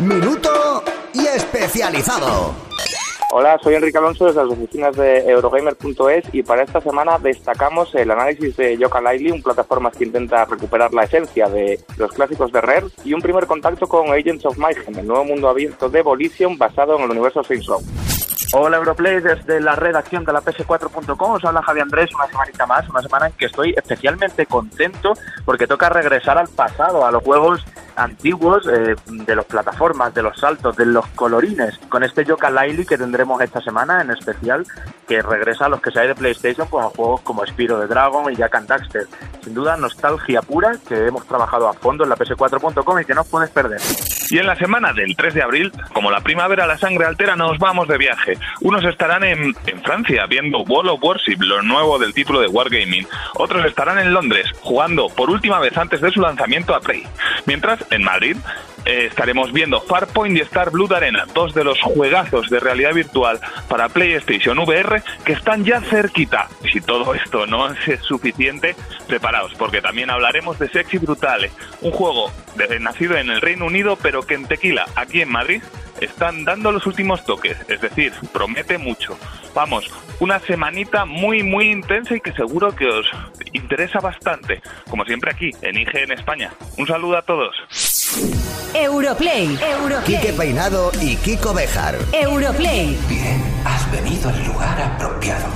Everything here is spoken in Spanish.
minuto y especializado. Hola, soy Enrique Alonso desde las oficinas de Eurogamer.es y para esta semana destacamos el análisis de Yoka Lightly, un plataforma que intenta recuperar la esencia de los clásicos de Rare, y un primer contacto con Agents of Mayhem, el nuevo mundo abierto de Volition basado en el universo Saints Row. Hola Europlay, desde la redacción de la PS4.com os habla Javi Andrés una semanita más, una semana en que estoy especialmente contento porque toca regresar al pasado, a los juegos antiguos eh, de las plataformas, de los saltos, de los colorines, con este Yoka Laili que tendremos esta semana en especial, que regresa a los que se hay de PlayStation a juegos como Spiro de Dragon y Jack and Daxter. Sin duda, nostalgia pura que hemos trabajado a fondo en la PS4.com y que no os puedes perder. Y en la semana del 3 de abril, como la primavera la sangre altera, nos vamos de viaje. Unos estarán en, en Francia viendo Wall of Worship, lo nuevo del título de Wargaming. Otros estarán en Londres jugando por última vez antes de su lanzamiento a Play. Mientras, en Madrid, eh, estaremos viendo Farpoint y Star Blood Arena, dos de los juegazos de realidad virtual para PlayStation VR que están ya cerquita. Si todo esto no es suficiente, preparaos, porque también hablaremos de Sexy Brutale, un juego de- nacido en el Reino Unido, pero que en Tequila, aquí en Madrid, están dando los últimos toques, es decir, promete mucho. Vamos, una semanita muy, muy intensa y que seguro que os interesa bastante, como siempre aquí, en IG en España. Un saludo a todos. Europlay. Europlay. Quique Peinado y Kiko Bejar. Europlay. Bien, has venido al lugar apropiado.